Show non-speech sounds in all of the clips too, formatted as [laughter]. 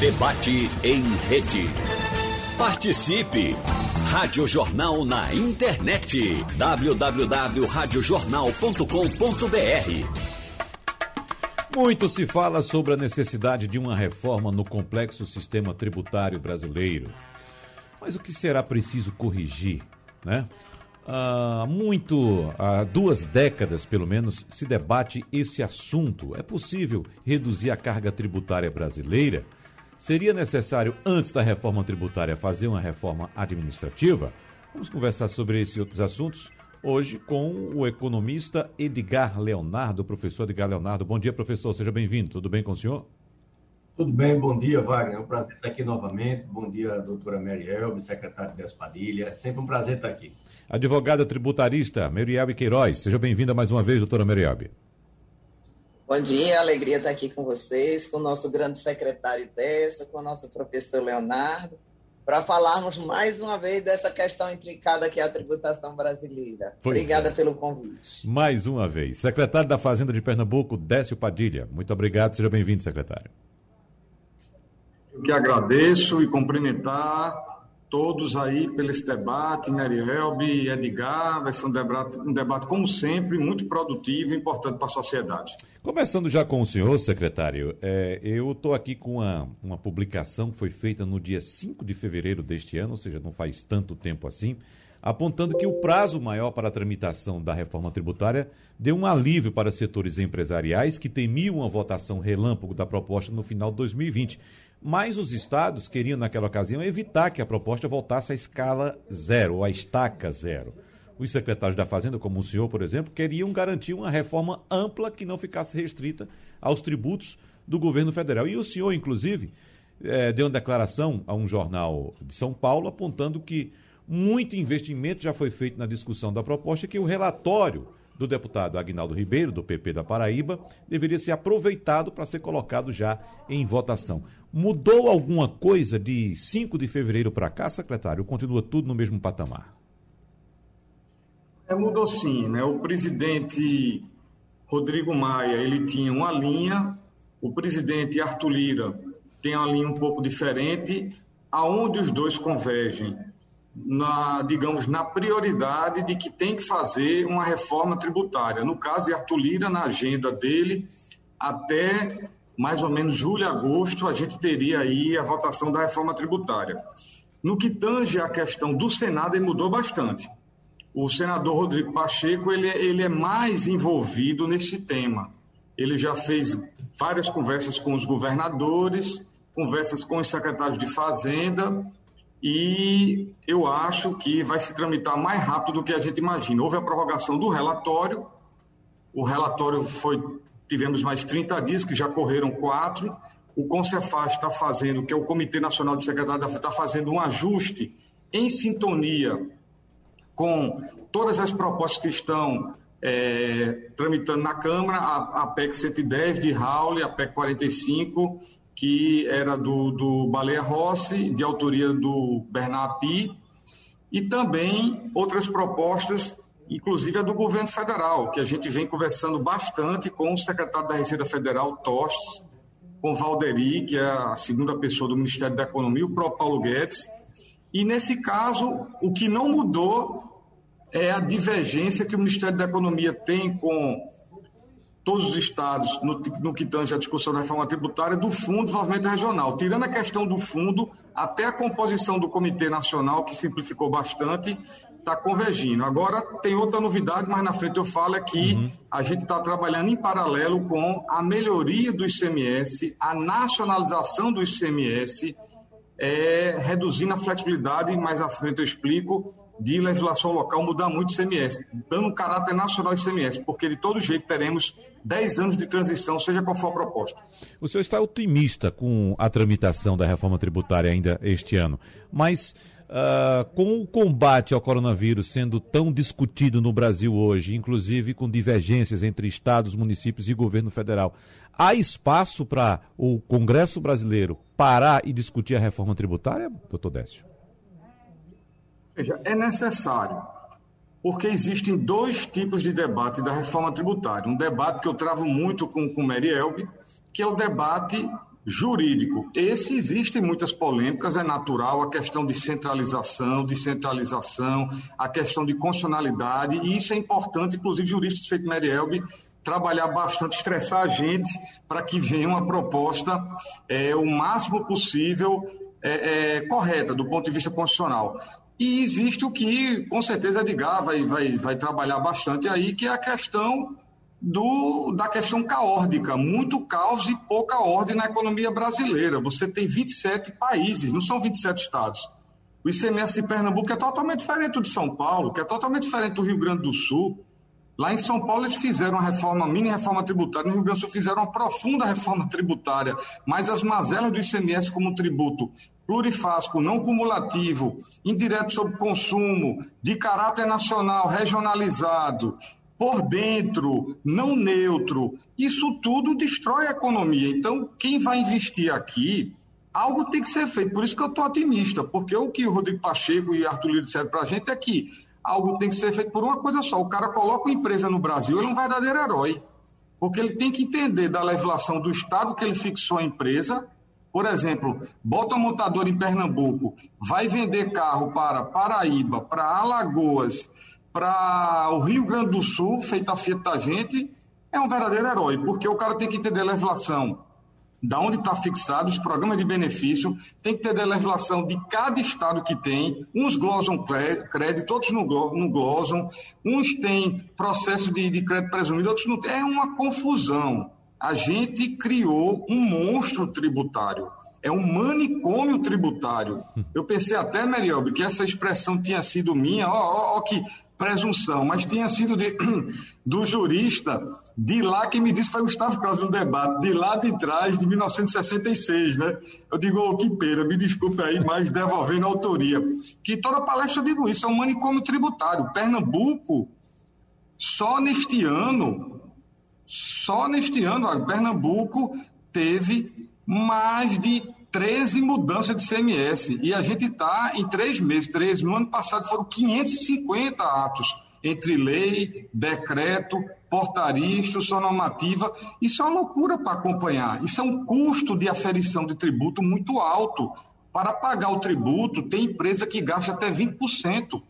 Debate em rede. Participe! Rádio Jornal na internet. www.radiojornal.com.br Muito se fala sobre a necessidade de uma reforma no complexo sistema tributário brasileiro. Mas o que será preciso corrigir, né? Há muito, há duas décadas pelo menos, se debate esse assunto. É possível reduzir a carga tributária brasileira? Seria necessário, antes da reforma tributária, fazer uma reforma administrativa? Vamos conversar sobre esses outros assuntos hoje com o economista Edgar Leonardo, professor Edgar Leonardo. Bom dia, professor, seja bem-vindo. Tudo bem com o senhor? Tudo bem, bom dia, Wagner. É um prazer estar aqui novamente. Bom dia, doutora Mary Elbe, secretária de Espadilha. É sempre um prazer estar aqui. Advogada tributarista Merielbe Queiroz. Seja bem-vinda mais uma vez, doutora Merielbe. Bom dia, alegria estar aqui com vocês, com o nosso grande secretário dessa, com o nosso professor Leonardo, para falarmos mais uma vez dessa questão intricada que é a tributação brasileira. Pois Obrigada é. pelo convite. Mais uma vez. Secretário da Fazenda de Pernambuco, Décio Padilha. Muito obrigado, seja bem-vindo, secretário. Eu que agradeço e cumprimentar todos aí pelo esse debate, Merielbe, Edgar, vai ser um debate, um debate, como sempre, muito produtivo e importante para a sociedade. Começando já com o senhor, secretário, é, eu estou aqui com uma, uma publicação que foi feita no dia 5 de fevereiro deste ano, ou seja, não faz tanto tempo assim, apontando que o prazo maior para a tramitação da reforma tributária deu um alívio para setores empresariais que temiam a votação relâmpago da proposta no final de 2020. Mas os estados queriam, naquela ocasião, evitar que a proposta voltasse à escala zero, ou à estaca zero. Os secretários da Fazenda, como o senhor, por exemplo, queriam garantir uma reforma ampla que não ficasse restrita aos tributos do governo federal. E o senhor, inclusive, eh, deu uma declaração a um jornal de São Paulo apontando que muito investimento já foi feito na discussão da proposta e que o relatório do deputado Agnaldo Ribeiro, do PP da Paraíba, deveria ser aproveitado para ser colocado já em votação. Mudou alguma coisa de 5 de fevereiro para cá, secretário? Continua tudo no mesmo patamar? É, mudou sim, né? O presidente Rodrigo Maia, ele tinha uma linha, o presidente Arthur Lira tem uma linha um pouco diferente, aonde os dois convergem na, digamos, na prioridade de que tem que fazer uma reforma tributária. No caso de Arthur Lira, na agenda dele, até mais ou menos julho, agosto, a gente teria aí a votação da reforma tributária. No que tange a questão do Senado, ele mudou bastante. O senador Rodrigo Pacheco, ele, ele é mais envolvido nesse tema. Ele já fez várias conversas com os governadores, conversas com os secretários de Fazenda, e eu acho que vai se tramitar mais rápido do que a gente imagina. Houve a prorrogação do relatório, o relatório foi, tivemos mais 30 dias, que já correram quatro, o Concefaz está fazendo, que é o Comitê Nacional de Secretário da está fazendo um ajuste em sintonia com todas as propostas que estão é, tramitando na Câmara, a, a PEC 110 de Raul, a PEC 45 que era do, do Baleia Rossi, de autoria do Bernard Pi, e também outras propostas, inclusive a do governo federal, que a gente vem conversando bastante com o secretário da Receita Federal, Tostes, com Valderi, que é a segunda pessoa do Ministério da Economia, o próprio Paulo Guedes. E nesse caso, o que não mudou é a divergência que o Ministério da Economia tem com todos os estados no, no, que tange a discussão da reforma tributária do Fundo de Desenvolvimento Regional. Tirando a questão do fundo, até a composição do Comitê Nacional, que simplificou bastante, está convergindo. Agora, tem outra novidade, mas na frente eu falo, é que uhum. a gente está trabalhando em paralelo com a melhoria do ICMS, a nacionalização do ICMS, é, reduzindo a flexibilidade, mais à frente eu explico, de legislação local mudar muito o ICMS, dando caráter nacional ao ICMS, porque de todo jeito teremos 10 anos de transição, seja qual for a proposta. O senhor está otimista com a tramitação da reforma tributária ainda este ano, mas uh, com o combate ao coronavírus sendo tão discutido no Brasil hoje, inclusive com divergências entre estados, municípios e governo federal, há espaço para o Congresso brasileiro parar e discutir a reforma tributária, doutor Décio? Veja, é necessário, porque existem dois tipos de debate da reforma tributária. Um debate que eu travo muito com, Mary Elbe, que é o debate jurídico. Esse existe muitas polêmicas, é natural, a questão de centralização, descentralização, a questão de constitucionalidade, e isso é importante, inclusive juristas feito Merielbe, trabalhar bastante, estressar a gente para que venha uma proposta é, o máximo possível é, é, correta do ponto de vista constitucional. E existe o que, com certeza, Edgar vai, vai, vai trabalhar bastante aí, que é a questão do, da questão caórdica, muito caos e pouca ordem na economia brasileira. Você tem 27 países, não são 27 estados. O ICMS de Pernambuco é totalmente diferente do de São Paulo, que é totalmente diferente do Rio Grande do Sul. Lá em São Paulo eles fizeram uma reforma, mini reforma tributária, no Rio Grande do Sul fizeram uma profunda reforma [laughs] tributária, mas as mazelas do ICMS como tributo plurifásico, não cumulativo, indireto sobre consumo, de caráter nacional, regionalizado, por dentro, não neutro, isso tudo destrói a economia. Então, quem vai investir aqui, algo tem que ser feito. Por isso que eu estou otimista, porque o que o Rodrigo Pacheco e Arthur Lira disseram para a gente é que algo tem que ser feito por uma coisa só. O cara coloca uma empresa no Brasil, ele é um verdadeiro herói. Porque ele tem que entender da legislação do Estado que ele fixou a empresa por exemplo, bota um montador em Pernambuco, vai vender carro para Paraíba, para Alagoas, para o Rio Grande do Sul, feita a Fiat da gente, é um verdadeiro herói, porque o cara tem que entender a legislação da onde está fixado os programas de benefício, tem que ter a legislação de cada estado que tem, uns glosam crédito, outros não glosam, uns têm processo de, de crédito presumido, outros não têm. É uma confusão a gente criou um monstro tributário. É um manicômio tributário. Eu pensei até, Merielbe, que essa expressão tinha sido minha, ó, ó, ó que presunção, mas tinha sido de, [clears throat] do jurista de lá que me disse, foi Gustavo Carlos no debate, de lá de trás, de 1966, né? Eu digo, oh, que pena, me desculpe aí, mas devolvendo a autoria. Que toda palestra eu digo isso, é um manicômio tributário. Pernambuco, só neste ano, só neste ano, Pernambuco teve mais de 13 mudanças de CMS. E a gente está em três meses. Três, no ano passado foram 550 atos entre lei, decreto, portaria, instrução normativa. Isso é uma loucura para acompanhar. Isso é um custo de aferição de tributo muito alto. Para pagar o tributo, tem empresa que gasta até 20%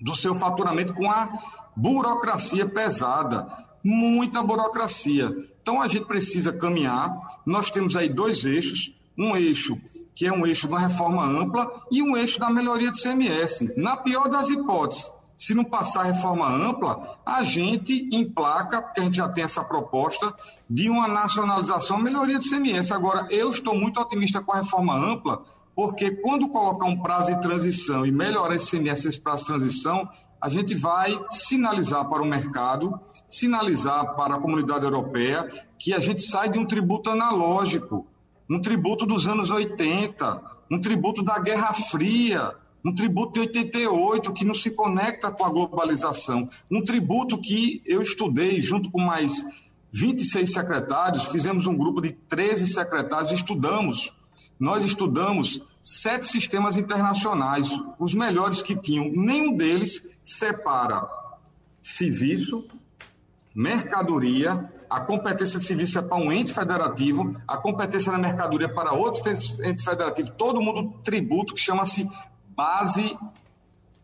do seu faturamento com a burocracia pesada muita burocracia. Então a gente precisa caminhar. Nós temos aí dois eixos: um eixo que é um eixo uma reforma ampla e um eixo da melhoria do CMS. Na pior das hipóteses, se não passar reforma ampla, a gente emplaca, porque a gente já tem essa proposta, de uma nacionalização, melhoria do CMS. Agora, eu estou muito otimista com a reforma ampla, porque quando colocar um prazo de transição e melhorar esse CMS, esse prazo de transição, a gente vai sinalizar para o mercado, sinalizar para a comunidade europeia que a gente sai de um tributo analógico, um tributo dos anos 80, um tributo da Guerra Fria, um tributo de 88 que não se conecta com a globalização, um tributo que eu estudei junto com mais 26 secretários, fizemos um grupo de 13 secretários, estudamos. Nós estudamos sete sistemas internacionais, os melhores que tinham. Nenhum deles separa serviço, mercadoria, a competência de serviço é para um ente federativo, a competência da mercadoria é para outro ente federativo, todo mundo tributo que chama-se base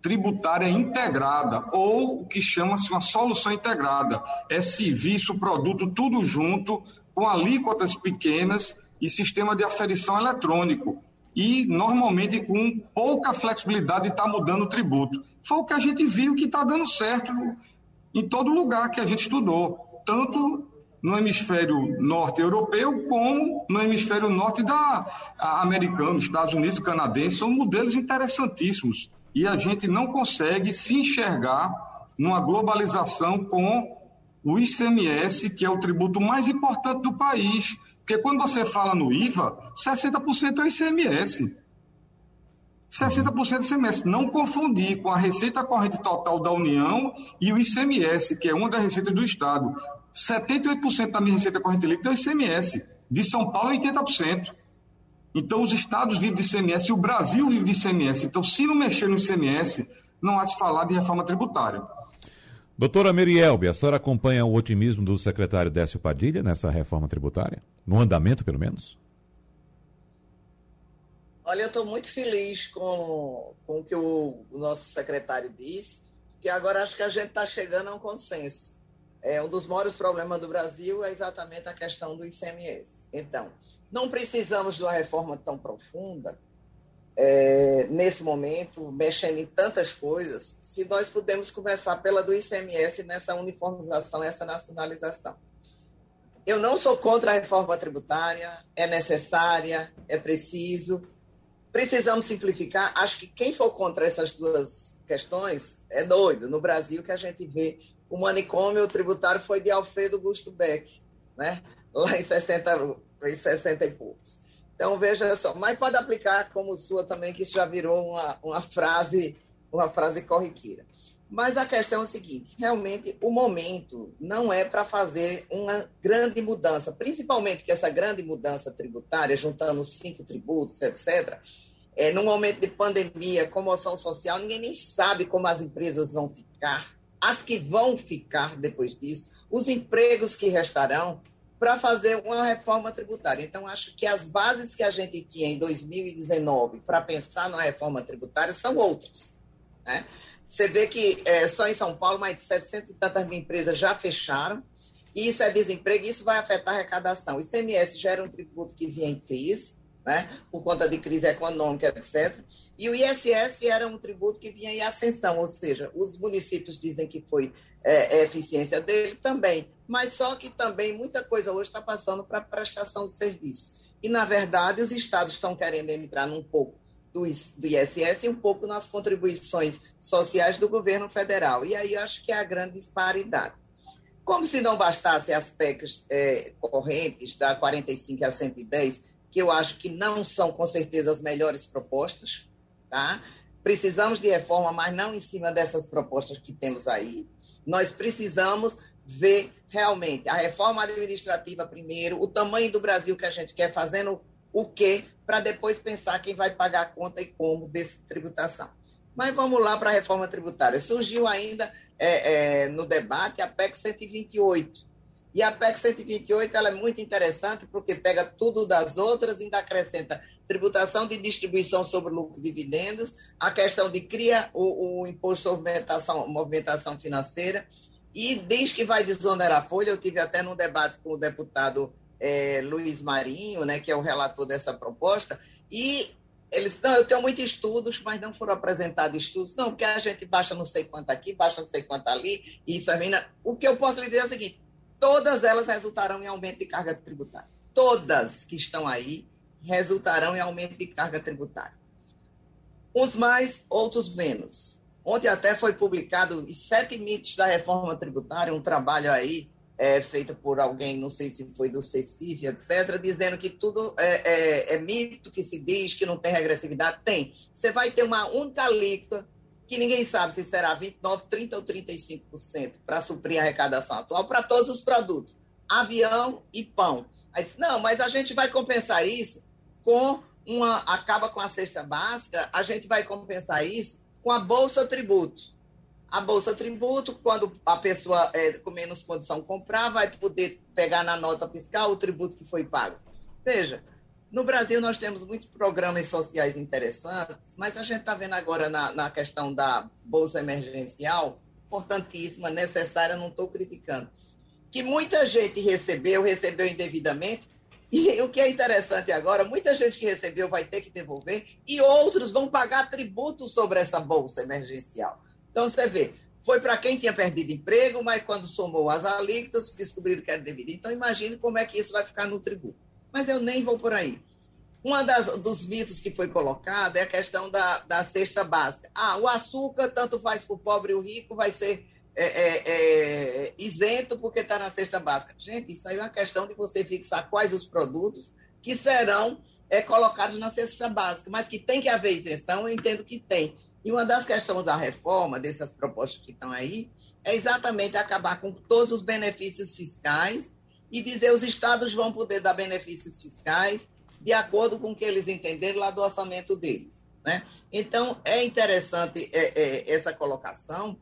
tributária integrada, ou o que chama-se uma solução integrada. É serviço, produto, tudo junto, com alíquotas pequenas e sistema de aferição eletrônico e normalmente com pouca flexibilidade está mudando o tributo. Foi o que a gente viu que está dando certo em todo lugar que a gente estudou, tanto no hemisfério norte europeu como no hemisfério norte da americano, Estados Unidos, canadense, são modelos interessantíssimos e a gente não consegue se enxergar numa globalização com o ICMS, que é o tributo mais importante do país, porque quando você fala no IVA, 60% é ICMS. 60% do ICMS. Não confundir com a receita corrente total da União e o ICMS, que é uma das receitas do Estado. 78% da minha receita corrente líquida é o ICMS. De São Paulo, 80%. Então, os estados vivem de ICMS e o Brasil vive de ICMS. Então, se não mexer no ICMS, não há de falar de reforma tributária. Doutora Merielbe, a senhora acompanha o otimismo do secretário Décio Padilha nessa reforma tributária? No andamento, pelo menos? Olha, eu estou muito feliz com, com o que o, o nosso secretário disse, que agora acho que a gente está chegando a um consenso. É, um dos maiores problemas do Brasil é exatamente a questão do ICMS. Então, não precisamos de uma reforma tão profunda, é, nesse momento, mexendo em tantas coisas, se nós pudermos começar pela do ICMS nessa uniformização, essa nacionalização. Eu não sou contra a reforma tributária, é necessária, é preciso, precisamos simplificar. Acho que quem for contra essas duas questões é doido. No Brasil, que a gente vê o manicômio tributário foi de Alfredo Gusto Beck, né? lá em 60, em 60 e poucos. Então, veja só, mas pode aplicar como sua também, que isso já virou uma, uma frase uma frase corriqueira. Mas a questão é o seguinte: realmente o momento não é para fazer uma grande mudança, principalmente que essa grande mudança tributária, juntando cinco tributos, etc., é, num momento de pandemia, comoção social, ninguém nem sabe como as empresas vão ficar, as que vão ficar depois disso, os empregos que restarão para fazer uma reforma tributária. Então, acho que as bases que a gente tinha em 2019 para pensar na reforma tributária são outras. Né? Você vê que é, só em São Paulo mais de 700 e tantas mil empresas já fecharam, e isso é desemprego, e isso vai afetar a arrecadação. O ICMS já era um tributo que vinha em crise, né, por conta de crise econômica, etc. E o ISS era um tributo que vinha em ascensão, ou seja, os municípios dizem que foi é, é eficiência dele também, mas só que também muita coisa hoje está passando para prestação de serviço. E, na verdade, os estados estão querendo entrar num pouco do, do ISS e um pouco nas contribuições sociais do governo federal. E aí eu acho que é a grande disparidade. Como se não bastasse aspectos é, correntes da 45 a 110, que eu acho que não são com certeza as melhores propostas, tá? Precisamos de reforma, mas não em cima dessas propostas que temos aí. Nós precisamos ver realmente a reforma administrativa primeiro, o tamanho do Brasil que a gente quer fazendo o quê, para depois pensar quem vai pagar a conta e como dessa tributação. Mas vamos lá para a reforma tributária. Surgiu ainda é, é, no debate a PEC 128. E a PEC 128 ela é muito interessante porque pega tudo das outras e ainda acrescenta tributação de distribuição sobre lucro e dividendos, a questão de cria o, o imposto sobre movimentação, movimentação financeira e diz que vai desonerar a folha. Eu tive até num debate com o deputado é, Luiz Marinho, né, que é o relator dessa proposta, e eles, não, eu tenho muitos estudos, mas não foram apresentados estudos, não, porque a gente baixa não sei quanto aqui, baixa não sei quanto ali, e isso mina. O que eu posso lhe dizer é o seguinte: todas elas resultarão em aumento de carga tributária. Todas que estão aí resultarão em aumento de carga tributária. Uns mais, outros menos. Ontem até foi publicado os sete mitos da reforma tributária, um trabalho aí é, feita por alguém, não sei se foi do CECIF, etc., dizendo que tudo é, é, é, mito que se diz que não tem regressividade. Tem. Você vai ter uma única alíquota que ninguém sabe se será 29%, 30% ou 35% para suprir a arrecadação atual para todos os produtos, avião e pão. Aí disse, não, mas a gente vai compensar isso com uma. Acaba com a cesta básica, a gente vai compensar isso com a Bolsa Tributo a Bolsa Tributo, quando a pessoa é, com menos condição comprar, vai poder pegar na nota fiscal o tributo que foi pago. Veja, no Brasil nós temos muitos programas sociais interessantes, mas a gente está vendo agora na, na questão da Bolsa Emergencial, importantíssima, necessária, não estou criticando, que muita gente recebeu, recebeu indevidamente, e o que é interessante agora, muita gente que recebeu vai ter que devolver e outros vão pagar tributo sobre essa bolsa emergencial. Então, você vê, foi para quem tinha perdido emprego, mas quando somou as alíquotas, descobriram que era devido. Então, imagine como é que isso vai ficar no tributo. Mas eu nem vou por aí. Um dos mitos que foi colocado é a questão da, da cesta básica. Ah, o açúcar, tanto faz para o pobre e o rico, vai ser é, é, é, isento porque está na cesta básica. Gente, isso aí é uma questão de você fixar quais os produtos que serão é, colocados na cesta básica. Mas que tem que haver isenção, eu entendo que tem. E uma das questões da reforma, dessas propostas que estão aí, é exatamente acabar com todos os benefícios fiscais e dizer os estados vão poder dar benefícios fiscais de acordo com o que eles entenderem lá do orçamento deles. Né? Então, é interessante é, é, essa colocação,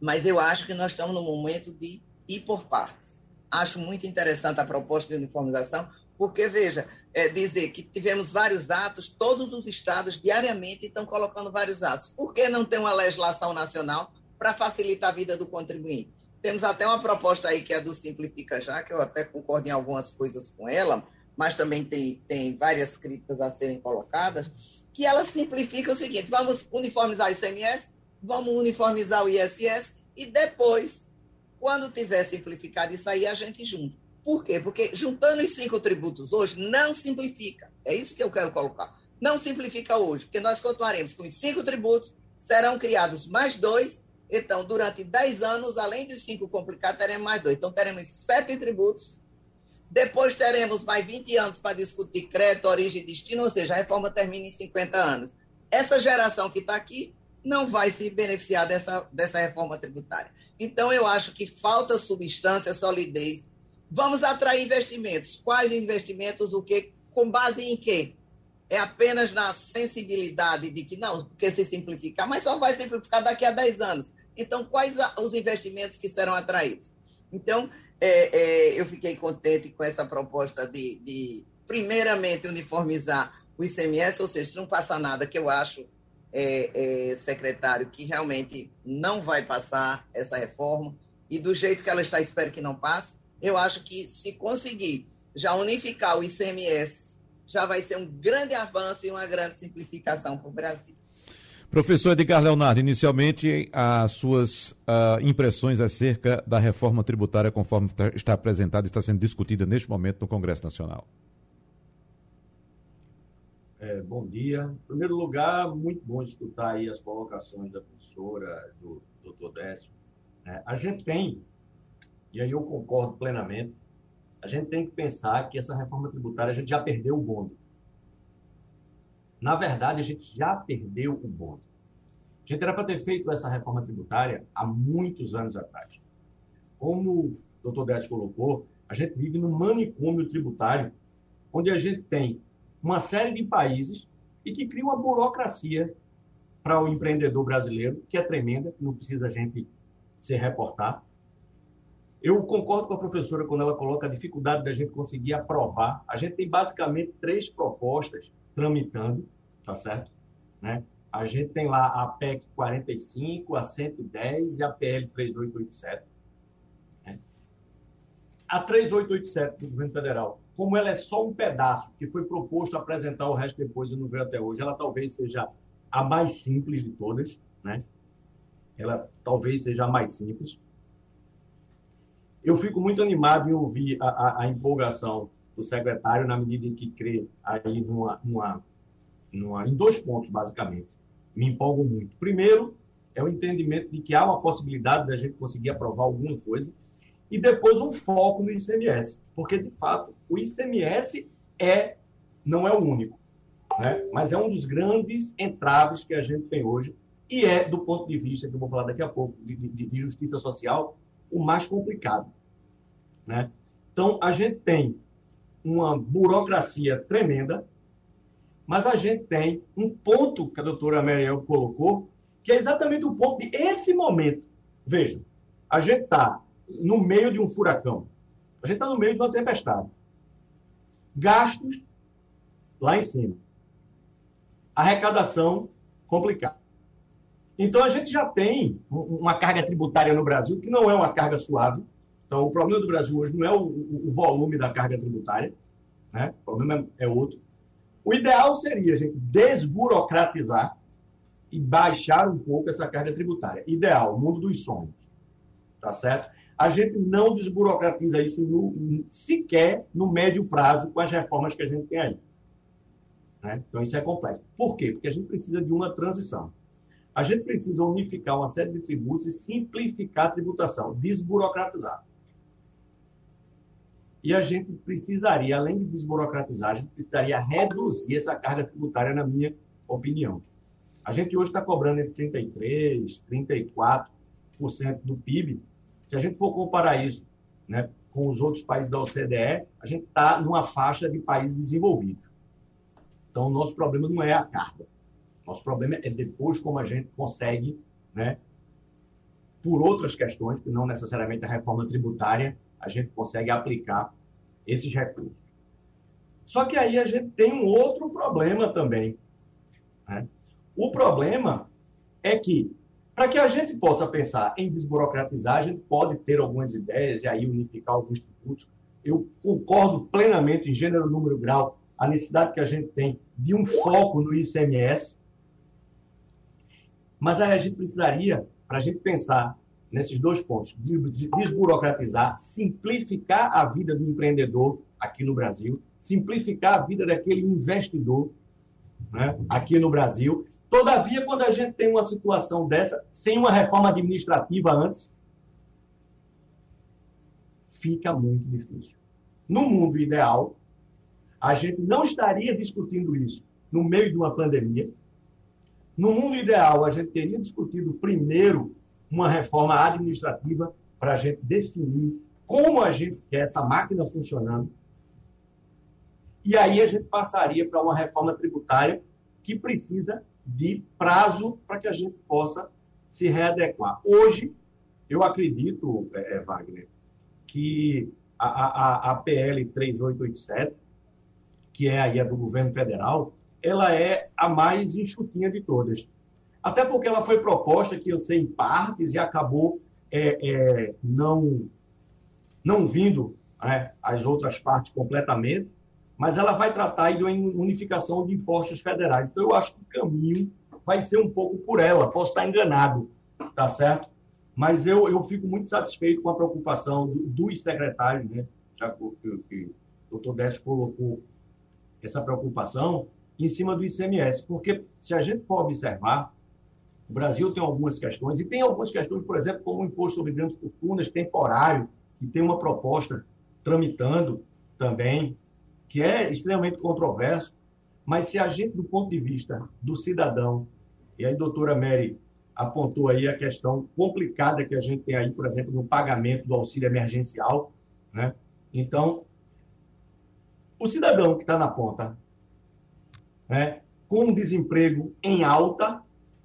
mas eu acho que nós estamos no momento de ir por partes. Acho muito interessante a proposta de uniformização. Porque, veja, é dizer que tivemos vários atos, todos os estados diariamente estão colocando vários atos. Por que não ter uma legislação nacional para facilitar a vida do contribuinte? Temos até uma proposta aí que é do Simplifica Já, que eu até concordo em algumas coisas com ela, mas também tem, tem várias críticas a serem colocadas, que ela simplifica o seguinte: vamos uniformizar o ICMS, vamos uniformizar o ISS e depois, quando tiver simplificado isso aí, a gente junta. Por quê? Porque juntando os cinco tributos hoje não simplifica. É isso que eu quero colocar. Não simplifica hoje, porque nós continuaremos com os cinco tributos, serão criados mais dois. Então, durante dez anos, além dos cinco complicados, teremos mais dois. Então, teremos sete tributos. Depois teremos mais 20 anos para discutir crédito, origem e destino, ou seja, a reforma termina em 50 anos. Essa geração que está aqui não vai se beneficiar dessa, dessa reforma tributária. Então, eu acho que falta substância, solidez. Vamos atrair investimentos. Quais investimentos? O que? Com base em quê? É apenas na sensibilidade de que não, porque se simplificar, mas só vai simplificar daqui a 10 anos. Então, quais os investimentos que serão atraídos? Então, é, é, eu fiquei contente com essa proposta de, de, primeiramente, uniformizar o ICMS, ou seja, se não passa nada, que eu acho é, é, secretário, que realmente não vai passar essa reforma, e do jeito que ela está, espero que não passe. Eu acho que se conseguir já unificar o ICMS, já vai ser um grande avanço e uma grande simplificação para o Brasil. Professor Edgar Leonardo, inicialmente as suas uh, impressões acerca da reforma tributária conforme tá, está apresentada e está sendo discutida neste momento no Congresso Nacional. É, bom dia. Em primeiro lugar, muito bom escutar aí as colocações da professora, do doutor Décio. É, a gente tem, e aí eu concordo plenamente, a gente tem que pensar que essa reforma tributária a gente já perdeu o bonde. Na verdade, a gente já perdeu o bonde. A gente era para ter feito essa reforma tributária há muitos anos atrás. Como o doutor Décio colocou, a gente vive num manicômio tributário onde a gente tem uma série de países e que cria uma burocracia para o empreendedor brasileiro, que é tremenda, que não precisa a gente se reportar. Eu concordo com a professora quando ela coloca a dificuldade da gente conseguir aprovar. A gente tem basicamente três propostas tramitando, tá certo? Né? A gente tem lá a PEC 45, a 110 e a PL 3887. Né? A 3887 do governo federal como ela é só um pedaço que foi proposto apresentar o resto depois e não veio até hoje, ela talvez seja a mais simples de todas, né? Ela talvez seja a mais simples. Eu fico muito animado em ouvir a, a, a empolgação do secretário na medida em que crê aí numa, numa, numa, em dois pontos, basicamente. Me empolgo muito. Primeiro, é o entendimento de que há uma possibilidade da gente conseguir aprovar alguma coisa e depois um foco no ICMS, porque de fato o ICMS é não é o único, né? mas é um dos grandes entraves que a gente tem hoje e é do ponto de vista que eu vou falar daqui a pouco de, de, de justiça social o mais complicado, né? Então a gente tem uma burocracia tremenda, mas a gente tem um ponto que a doutora Mariel colocou, que é exatamente o ponto de esse momento. Veja, a gente está no meio de um furacão. A gente está no meio de uma tempestade. Gastos lá em cima. Arrecadação complicada. Então, a gente já tem uma carga tributária no Brasil que não é uma carga suave. Então, o problema do Brasil hoje não é o, o volume da carga tributária, né? o problema é outro. O ideal seria a gente desburocratizar e baixar um pouco essa carga tributária. Ideal, mundo dos sonhos. Tá certo? a gente não desburocratiza isso no, sequer no médio prazo com as reformas que a gente tem aí. Né? Então, isso é complexo. Por quê? Porque a gente precisa de uma transição. A gente precisa unificar uma série de tributos e simplificar a tributação, desburocratizar. E a gente precisaria, além de desburocratizar, a gente precisaria reduzir essa carga tributária, na minha opinião. A gente hoje está cobrando entre 33%, 34% do PIB se a gente for comparar isso né, com os outros países da OCDE, a gente está numa faixa de países desenvolvidos. Então, o nosso problema não é a carga. Nosso problema é depois como a gente consegue, né, por outras questões, que não necessariamente a reforma tributária, a gente consegue aplicar esses recursos. Só que aí a gente tem um outro problema também. Né? O problema é que, para que a gente possa pensar em desburocratizar, a gente pode ter algumas ideias e aí unificar alguns tributos. Eu concordo plenamente, em gênero, número, grau, a necessidade que a gente tem de um foco no ICMS. Mas aí a gente precisaria, para a gente pensar nesses dois pontos, de desburocratizar, simplificar a vida do empreendedor aqui no Brasil, simplificar a vida daquele investidor né, aqui no Brasil. Todavia, quando a gente tem uma situação dessa, sem uma reforma administrativa antes, fica muito difícil. No mundo ideal, a gente não estaria discutindo isso no meio de uma pandemia. No mundo ideal, a gente teria discutido primeiro uma reforma administrativa para a gente definir como a gente quer essa máquina funcionando. E aí a gente passaria para uma reforma tributária que precisa de prazo para que a gente possa se readequar. Hoje, eu acredito, é, é Wagner, que a, a, a PL 3887, que é aí a do governo federal, ela é a mais enxutinha de todas. Até porque ela foi proposta, que eu sei, em partes, e acabou é, é, não, não vindo né, as outras partes completamente, mas ela vai tratar de uma unificação de impostos federais. Então, eu acho que o caminho vai ser um pouco por ela. Posso estar enganado, tá certo? Mas eu, eu fico muito satisfeito com a preocupação do, dos secretários, né? já que, que o doutor Décio colocou essa preocupação em cima do ICMS, porque se a gente for observar, o Brasil tem algumas questões, e tem algumas questões, por exemplo, como o imposto sobre grandes fortunas temporário, que tem uma proposta tramitando também, que é extremamente controverso, mas se a gente, do ponto de vista do cidadão, e aí a doutora Mary apontou aí a questão complicada que a gente tem aí, por exemplo, no pagamento do auxílio emergencial, né? Então, o cidadão que está na ponta, né, com desemprego em alta,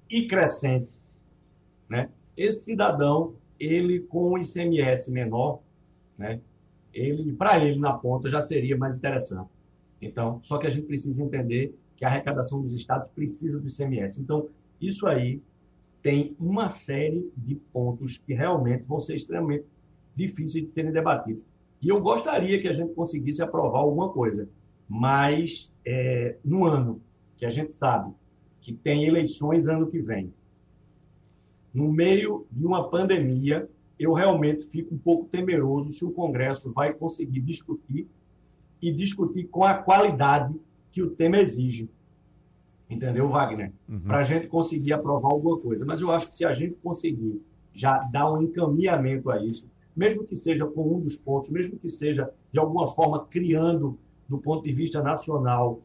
e crescente. Né? Esse cidadão, ele com o ICMS menor, né, ele para ele na ponta já seria mais interessante. Então, só que a gente precisa entender que a arrecadação dos estados precisa do ICMS. Então, isso aí tem uma série de pontos que realmente vão ser extremamente difíceis de serem debatidos. E eu gostaria que a gente conseguisse aprovar alguma coisa, mas é, no ano que a gente sabe que tem eleições ano que vem. No meio de uma pandemia, eu realmente fico um pouco temeroso se o Congresso vai conseguir discutir e discutir com a qualidade que o tema exige. Entendeu, Wagner? Uhum. Para a gente conseguir aprovar alguma coisa. Mas eu acho que se a gente conseguir já dar um encaminhamento a isso, mesmo que seja com um dos pontos, mesmo que seja de alguma forma criando, do ponto de vista nacional,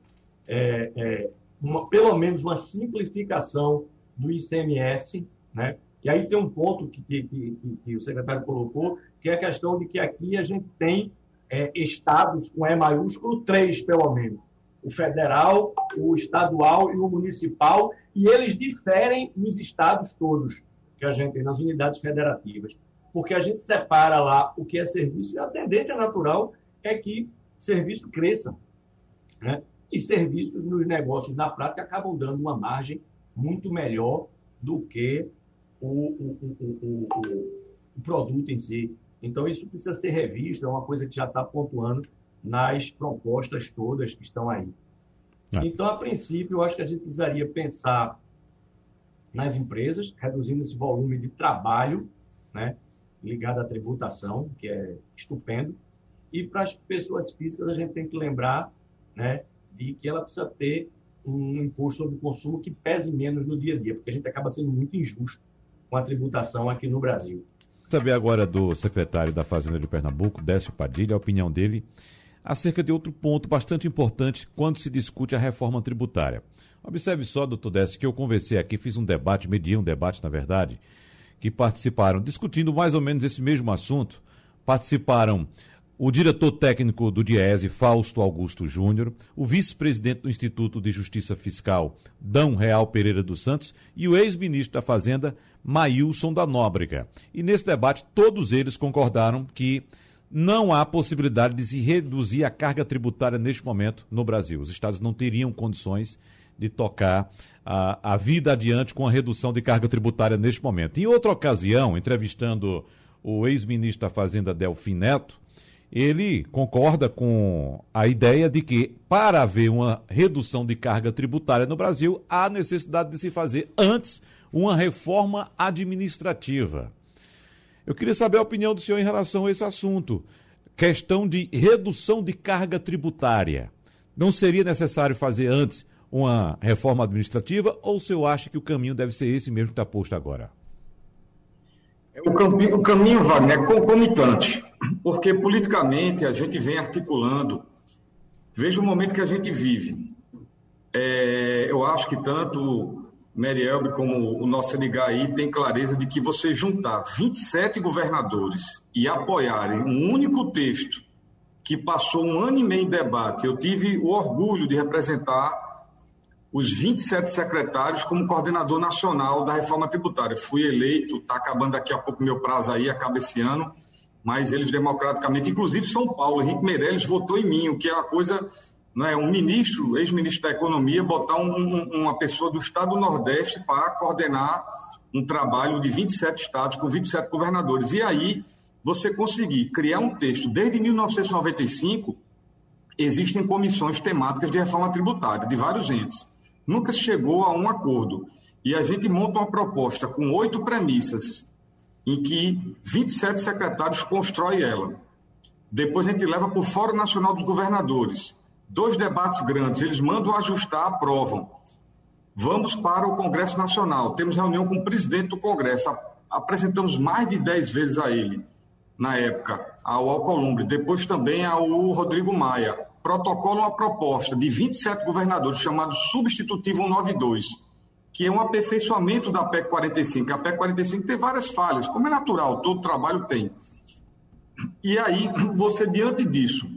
é, é, uma, pelo menos uma simplificação do ICMS, né? E aí tem um ponto que, que, que, que o secretário colocou, que é a questão de que aqui a gente tem é, estados com E maiúsculo, três pelo menos. O federal, o estadual e o municipal, e eles diferem nos estados todos que a gente tem, nas unidades federativas. Porque a gente separa lá o que é serviço, e a tendência natural é que serviço cresça. Né? E serviços nos negócios na prática acabam dando uma margem muito melhor do que o, o, o, o produto em si. Então, isso precisa ser revisto, é uma coisa que já está pontuando nas propostas todas que estão aí. É. Então, a princípio, eu acho que a gente precisaria pensar nas empresas, reduzindo esse volume de trabalho né, ligado à tributação, que é estupendo. E para as pessoas físicas, a gente tem que lembrar né, de que ela precisa ter um imposto sobre o consumo que pese menos no dia a dia, porque a gente acaba sendo muito injusto com a tributação aqui no Brasil. Saber agora do secretário da Fazenda de Pernambuco, Décio Padilha, a opinião dele acerca de outro ponto bastante importante quando se discute a reforma tributária. Observe só, doutor Décio, que eu conversei aqui, fiz um debate, mediei um debate, na verdade, que participaram, discutindo mais ou menos esse mesmo assunto. Participaram o diretor técnico do DIESE, Fausto Augusto Júnior, o vice-presidente do Instituto de Justiça Fiscal, Dão Real Pereira dos Santos, e o ex-ministro da Fazenda, Maílson da Nóbrega. E nesse debate, todos eles concordaram que não há possibilidade de se reduzir a carga tributária neste momento no Brasil. Os estados não teriam condições de tocar a, a vida adiante com a redução de carga tributária neste momento. Em outra ocasião, entrevistando o ex-ministro da Fazenda Delfim Neto, ele concorda com a ideia de que, para haver uma redução de carga tributária no Brasil, há necessidade de se fazer antes uma reforma administrativa. Eu queria saber a opinião do senhor em relação a esse assunto. Questão de redução de carga tributária. Não seria necessário fazer antes uma reforma administrativa ou o senhor acha que o caminho deve ser esse mesmo que está posto agora? O caminho, o caminho, Wagner, é concomitante, porque politicamente a gente vem articulando. Veja o momento que a gente vive. É, eu acho que tanto Merielbe como o nosso ligar aí tem clareza de que você juntar 27 governadores e apoiarem um único texto que passou um ano e meio em debate. Eu tive o orgulho de representar os 27 secretários como coordenador nacional da reforma tributária. Fui eleito, está acabando daqui a pouco meu prazo aí, acaba esse ano, mas eles democraticamente, inclusive São Paulo, Henrique Meirelles votou em mim, o que é uma coisa, não é um ministro, ex-ministro da Economia, botar um, um, uma pessoa do estado do Nordeste para coordenar um trabalho de 27 estados com 27 governadores. E aí você conseguir criar um texto desde 1995 existem comissões temáticas de reforma tributária de vários entes nunca chegou a um acordo. E a gente monta uma proposta com oito premissas, em que 27 secretários constroem ela. Depois a gente leva para o Fórum Nacional dos Governadores. Dois debates grandes, eles mandam ajustar, aprovam. Vamos para o Congresso Nacional. Temos reunião com o presidente do Congresso. Apresentamos mais de dez vezes a ele, na época, ao Alcolumbre. Depois também ao Rodrigo Maia protocola uma proposta de 27 governadores chamado Substitutivo 192, que é um aperfeiçoamento da PEC 45. A PEC 45 tem várias falhas, como é natural, todo trabalho tem. E aí, você, diante disso,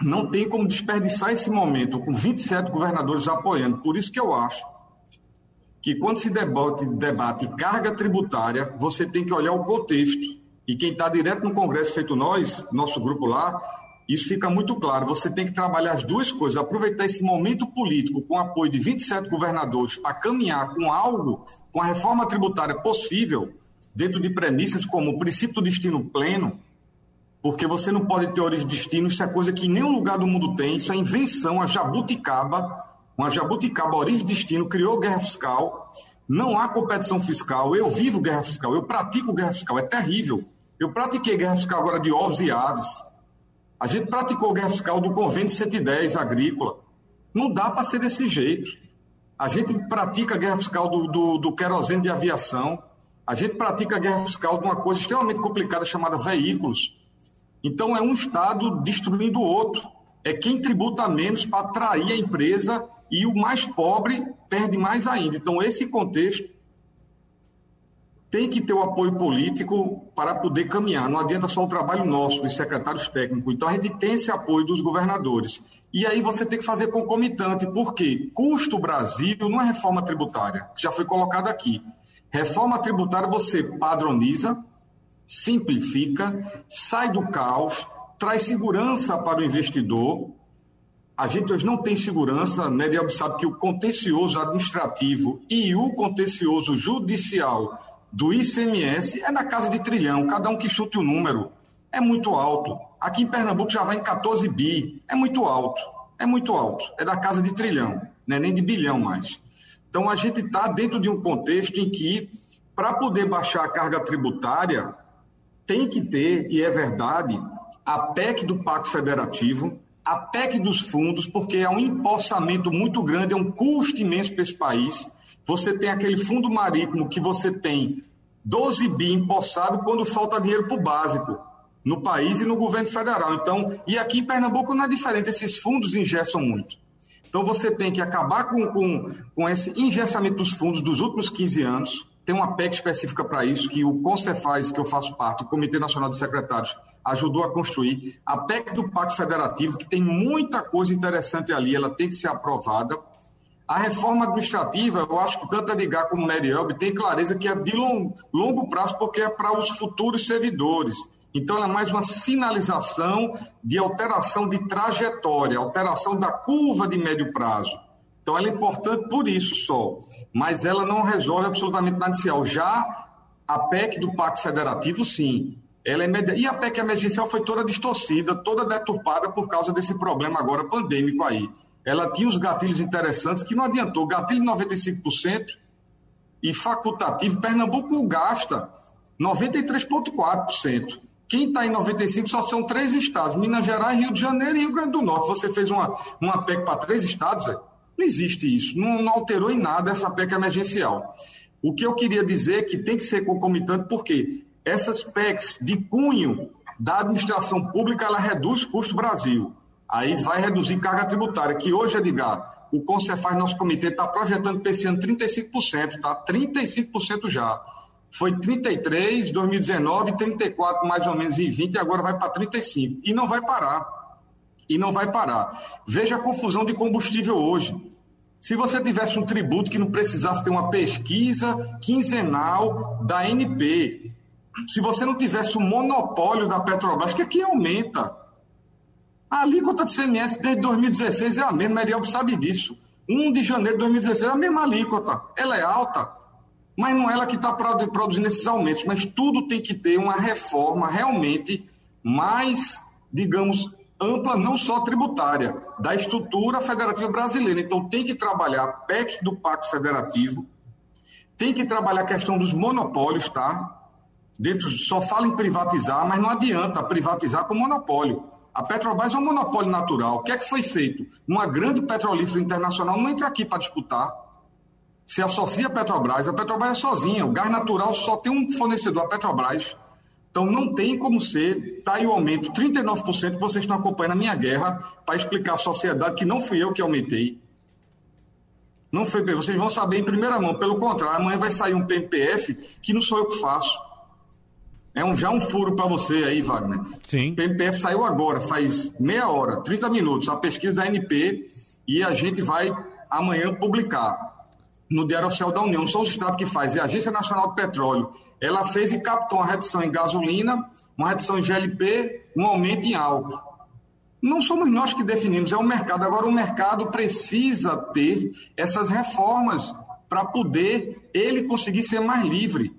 não tem como desperdiçar esse momento com 27 governadores apoiando. Por isso que eu acho que quando se debate, debate carga tributária, você tem que olhar o contexto. E quem está direto no Congresso, feito nós, nosso grupo lá, isso fica muito claro. Você tem que trabalhar as duas coisas, aproveitar esse momento político com apoio de 27 governadores para caminhar com algo, com a reforma tributária possível, dentro de premissas como o princípio do destino pleno, porque você não pode ter origem de destino, isso é coisa que nenhum lugar do mundo tem, isso é invenção, a jabuticaba, uma jabuticaba origem de destino criou guerra fiscal, não há competição fiscal, eu vivo guerra fiscal, eu pratico guerra fiscal, é terrível. Eu pratiquei guerra fiscal agora de ovos e aves, a gente praticou guerra fiscal do convênio 110 agrícola. Não dá para ser desse jeito. A gente pratica guerra fiscal do, do, do querosene de aviação. A gente pratica guerra fiscal de uma coisa extremamente complicada chamada veículos. Então, é um Estado destruindo o outro. É quem tributa menos para atrair a empresa e o mais pobre perde mais ainda. Então, esse contexto tem que ter o apoio político para poder caminhar. Não adianta só o trabalho nosso, dos secretários técnicos. Então, a gente tem esse apoio dos governadores. E aí você tem que fazer concomitante, porque custo Brasil não é reforma tributária, que já foi colocado aqui. Reforma tributária você padroniza, simplifica, sai do caos, traz segurança para o investidor. A gente hoje não tem segurança, né? sabe que o contencioso administrativo e o contencioso judicial do ICMS é na casa de trilhão, cada um que chute o número. É muito alto. Aqui em Pernambuco já vai em 14 bi. É muito alto. É muito alto. É da casa de trilhão, é nem de bilhão mais. Então a gente está dentro de um contexto em que, para poder baixar a carga tributária, tem que ter, e é verdade, a PEC do Pacto Federativo, a PEC dos fundos, porque é um empossamento muito grande, é um custo imenso para esse país você tem aquele fundo marítimo que você tem 12 bi empossado quando falta dinheiro para o básico no país e no governo federal. Então, e aqui em Pernambuco não é diferente, esses fundos ingessam muito. Então você tem que acabar com, com, com esse engessamento dos fundos dos últimos 15 anos. Tem uma PEC específica para isso, que o Concefaz, que eu faço parte, o Comitê Nacional dos Secretários, ajudou a construir. A PEC do Pacto Federativo, que tem muita coisa interessante ali, ela tem que ser aprovada. A reforma administrativa, eu acho que tanto Edgar como o Merielbe tem clareza que é de long, longo prazo, porque é para os futuros servidores. Então, é mais uma sinalização de alteração de trajetória, alteração da curva de médio prazo. Então, ela é importante por isso só, mas ela não resolve absolutamente nada inicial. Já a PEC do Pacto Federativo, sim. Ela é E a PEC emergencial foi toda distorcida, toda deturpada por causa desse problema agora pandêmico aí. Ela tinha os gatilhos interessantes que não adiantou. Gatilho 95% e facultativo, Pernambuco gasta 93,4%. Quem está em 95 só são três estados: Minas Gerais, Rio de Janeiro e Rio Grande do Norte. Você fez uma, uma PEC para três estados? É? Não existe isso. Não, não, alterou em nada essa PEC emergencial. O que eu queria dizer é que tem que ser concomitante, porque essas PECs de cunho da administração pública, ela reduz o custo Brasil. Aí vai reduzir carga tributária, que hoje, Edgar, o Concefaz, nosso comitê, está projetando para esse ano 35%, tá? 35% já. Foi 33 em 2019, 34 mais ou menos em 20 e agora vai para 35. E não vai parar. E não vai parar. Veja a confusão de combustível hoje. Se você tivesse um tributo que não precisasse ter uma pesquisa quinzenal da ANP, se você não tivesse o monopólio da Petrobras, que aqui aumenta. A alíquota de CMS desde 2016 é a mesma, Meriel sabe disso. 1 de janeiro de 2016 é a mesma alíquota. Ela é alta, mas não é ela que está produzindo esses aumentos. Mas tudo tem que ter uma reforma realmente mais, digamos, ampla, não só tributária, da estrutura federativa brasileira. Então, tem que trabalhar a PEC do Pacto Federativo, tem que trabalhar a questão dos monopólios, tá? Dentro, só fala em privatizar, mas não adianta privatizar com monopólio. A Petrobras é um monopólio natural. O que é que foi feito? Uma grande petrolífera internacional não entra aqui para disputar se associa a Petrobras, a Petrobras é sozinha, o gás natural só tem um fornecedor, a Petrobras. Então não tem como ser, está aí o aumento, 39% que vocês estão acompanhando a minha guerra para explicar à sociedade que não fui eu que aumentei. Não foi vocês vão saber em primeira mão, pelo contrário, amanhã vai sair um PMPF que não sou eu que faço. É um, já um furo para você aí, Wagner. Sim. O PMPF saiu agora, faz meia hora, 30 minutos, a pesquisa da NP, e a gente vai amanhã publicar no Diário Oficial da União, são os estados que fazem, é a Agência Nacional do Petróleo. Ela fez e captou uma redução em gasolina, uma redução em GLP, um aumento em álcool. Não somos nós que definimos, é o mercado. Agora, o mercado precisa ter essas reformas para poder ele conseguir ser mais livre.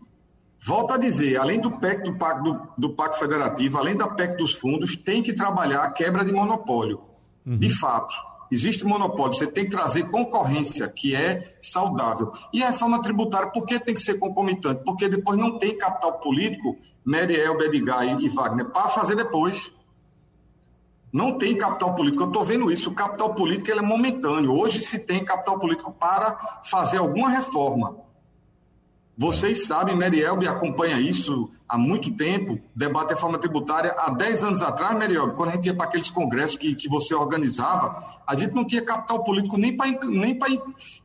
Volto a dizer, além do PEC do Pacto, do, do Pacto Federativo, além da PEC dos fundos, tem que trabalhar a quebra de monopólio. Uhum. De fato Existe monopólio, você tem que trazer concorrência, que é saudável. E a reforma tributária, por que tem que ser concomitante? Porque depois não tem capital político, Meriel, Bedigay e Wagner, para fazer depois. Não tem capital político. Eu estou vendo isso. O capital político ele é momentâneo. Hoje se tem capital político para fazer alguma reforma. Vocês sabem, Merielbe acompanha isso há muito tempo, debate a reforma tributária. Há 10 anos atrás, Merielbe, quando a gente ia para aqueles congressos que, que você organizava, a gente não tinha capital político nem para nem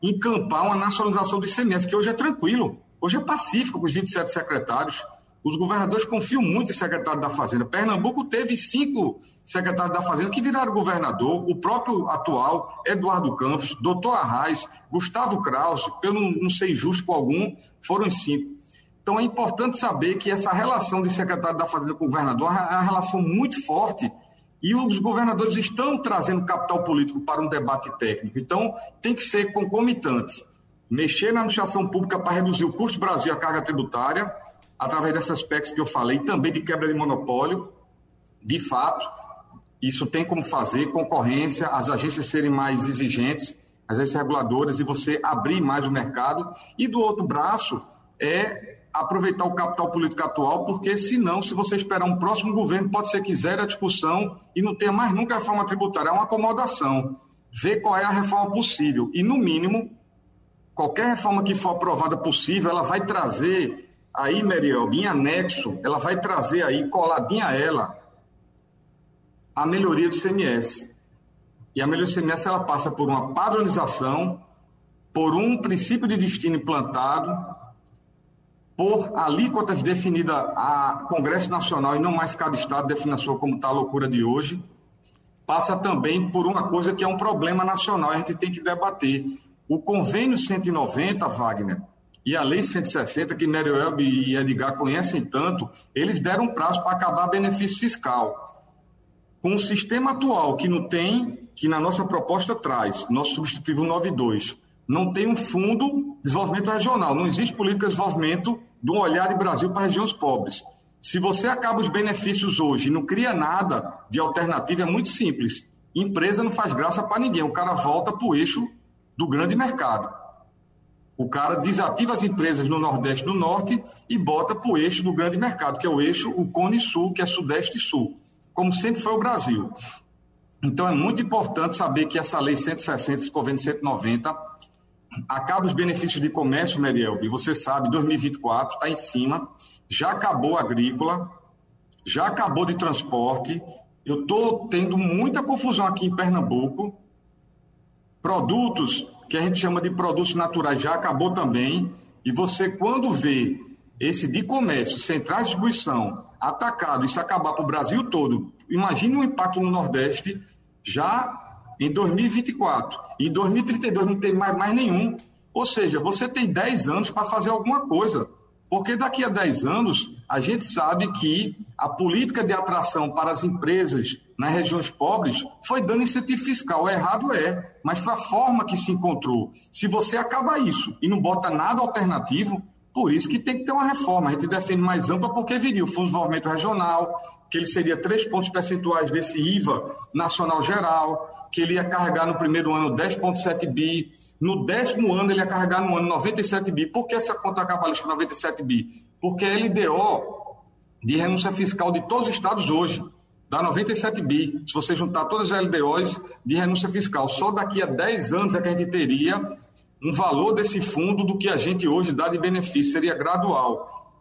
encampar uma nacionalização do ICMS, que hoje é tranquilo. Hoje é pacífico com os 27 secretários. Os governadores confiam muito em secretário da Fazenda. Pernambuco teve cinco secretários da Fazenda que viraram governador, o próprio atual, Eduardo Campos, doutor Arraes, Gustavo Krause, eu não, sei justo algum, foram cinco. Então é importante saber que essa relação de secretário da Fazenda com governador é uma relação muito forte e os governadores estão trazendo capital político para um debate técnico. Então tem que ser concomitante. Mexer na administração pública para reduzir o custo do Brasil e a carga tributária, através dessas PECs que eu falei, também de quebra de monopólio, de fato, isso tem como fazer concorrência, as agências serem mais exigentes, as agências reguladoras, e você abrir mais o mercado. E do outro braço é aproveitar o capital político atual, porque senão, se você esperar um próximo governo, pode ser que zere a discussão e não tenha mais nunca reforma tributária. É uma acomodação. Ver qual é a reforma possível. E, no mínimo, qualquer reforma que for aprovada possível, ela vai trazer Aí, Meriel, em anexo, ela vai trazer aí, coladinha a ela, a melhoria do CMS. E a melhoria do CMS ela passa por uma padronização, por um princípio de destino implantado, por alíquotas definidas a Congresso Nacional e não mais cada Estado define a sua como está a loucura de hoje, passa também por uma coisa que é um problema nacional, a gente tem que debater. O convênio 190, Wagner, e a Lei 160, que Nery Webb e Edgar conhecem tanto, eles deram prazo para acabar benefício fiscal. Com o sistema atual, que não tem, que na nossa proposta traz, nosso substitutivo 92, não tem um fundo de desenvolvimento regional, não existe política de desenvolvimento do olhar de Brasil para regiões pobres. Se você acaba os benefícios hoje e não cria nada de alternativa, é muito simples. Empresa não faz graça para ninguém, o cara volta para o eixo do grande mercado. O cara desativa as empresas no Nordeste e no Norte e bota para o eixo do grande mercado, que é o eixo, o Cone Sul, que é Sudeste e Sul, como sempre foi o Brasil. Então é muito importante saber que essa lei 160, esse convênio 190, acaba os benefícios de comércio, Meriel, e você sabe, 2024 está em cima, já acabou a agrícola, já acabou de transporte. Eu estou tendo muita confusão aqui em Pernambuco. Produtos que a gente chama de produtos naturais já acabou também. E você, quando vê esse de comércio, central de distribuição, atacado, isso acabar para o Brasil todo, imagine o impacto no Nordeste já em 2024. Em 2032 não tem mais, mais nenhum. Ou seja, você tem 10 anos para fazer alguma coisa. Porque daqui a 10 anos, a gente sabe que a política de atração para as empresas nas regiões pobres foi dando incentivo fiscal. Errado é, mas foi a forma que se encontrou. Se você acaba isso e não bota nada alternativo, por isso que tem que ter uma reforma. A gente defende mais ampla porque viria o Fundo de Desenvolvimento Regional, que ele seria três pontos percentuais desse IVA nacional geral, que ele ia carregar no primeiro ano 10,7 bi, no décimo ano ele ia carregar no ano 97 bi. Por que essa conta cabalística 97 bi? Porque a LDO de renúncia fiscal de todos os estados hoje dá 97 bi. Se você juntar todas as LDOs de renúncia fiscal, só daqui a 10 anos é que a gente teria um valor desse fundo do que a gente hoje dá de benefício, seria gradual.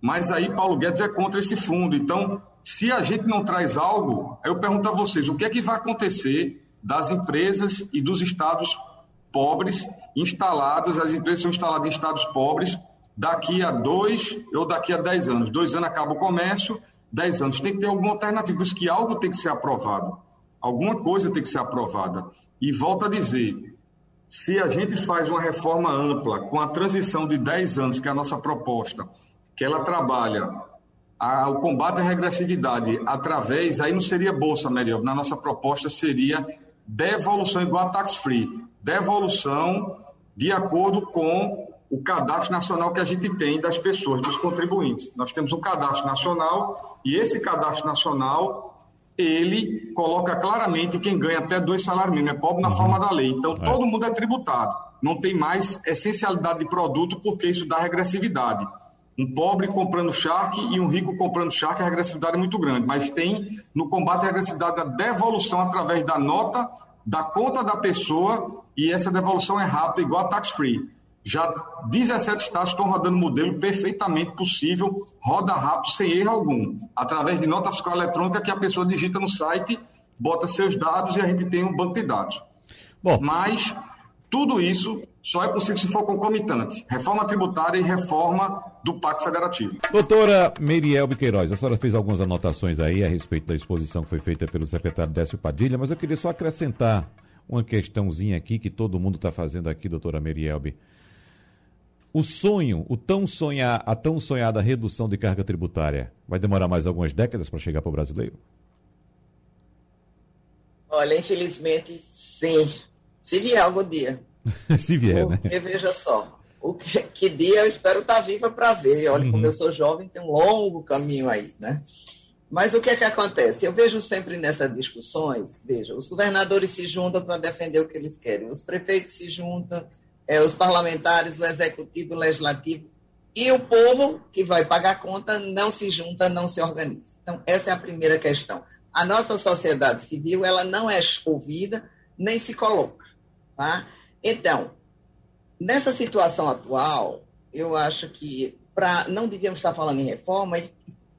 Mas aí Paulo Guedes é contra esse fundo. Então, se a gente não traz algo, eu pergunto a vocês, o que é que vai acontecer das empresas e dos estados pobres instaladas, as empresas são instaladas em estados pobres, daqui a dois ou daqui a dez anos. Dois anos acaba o comércio, dez anos. Tem que ter alguma alternativa, por isso que algo tem que ser aprovado. Alguma coisa tem que ser aprovada. E volto a dizer, se a gente faz uma reforma ampla, com a transição de 10 anos, que é a nossa proposta, que ela trabalha a, o combate à regressividade através, aí não seria bolsa, melhor, na nossa proposta seria devolução igual a tax free, devolução de acordo com o cadastro nacional que a gente tem das pessoas, dos contribuintes. Nós temos um cadastro nacional e esse cadastro nacional ele coloca claramente quem ganha até dois salários mínimos, é pobre na uhum. forma da lei. Então, é. todo mundo é tributado. Não tem mais essencialidade de produto, porque isso dá regressividade. Um pobre comprando charque e um rico comprando charque, a regressividade é muito grande. Mas tem no combate à regressividade a devolução através da nota da conta da pessoa e essa devolução é rápida, igual a tax free. Já 17 estados estão rodando modelo perfeitamente possível, roda rápido, sem erro algum, através de nota fiscal eletrônica que a pessoa digita no site, bota seus dados e a gente tem um banco de dados. Bom. Mas tudo isso só é possível se for concomitante. Reforma tributária e reforma do Pacto Federativo. Doutora Meriel Queiroz, a senhora fez algumas anotações aí a respeito da exposição que foi feita pelo secretário Décio Padilha, mas eu queria só acrescentar uma questãozinha aqui que todo mundo está fazendo aqui, doutora Merielbe. O sonho, o tão sonhar, a tão sonhada redução de carga tributária, vai demorar mais algumas décadas para chegar para o brasileiro? Olha, infelizmente, sim. Se vier algum dia. [laughs] Se vier, né? Porque, né? veja só, o que, que, dia eu espero estar tá viva para ver. Olha, uhum. como eu sou jovem, tem um longo caminho aí, né? Mas o que é que acontece? Eu vejo sempre nessas discussões, veja, os governadores se juntam para defender o que eles querem, os prefeitos se juntam é, os parlamentares, o executivo, o legislativo, e o povo que vai pagar a conta não se junta, não se organiza. Então, essa é a primeira questão. A nossa sociedade civil, ela não é ouvida, nem se coloca. Tá? Então, nessa situação atual, eu acho que pra, não devíamos estar falando em reforma,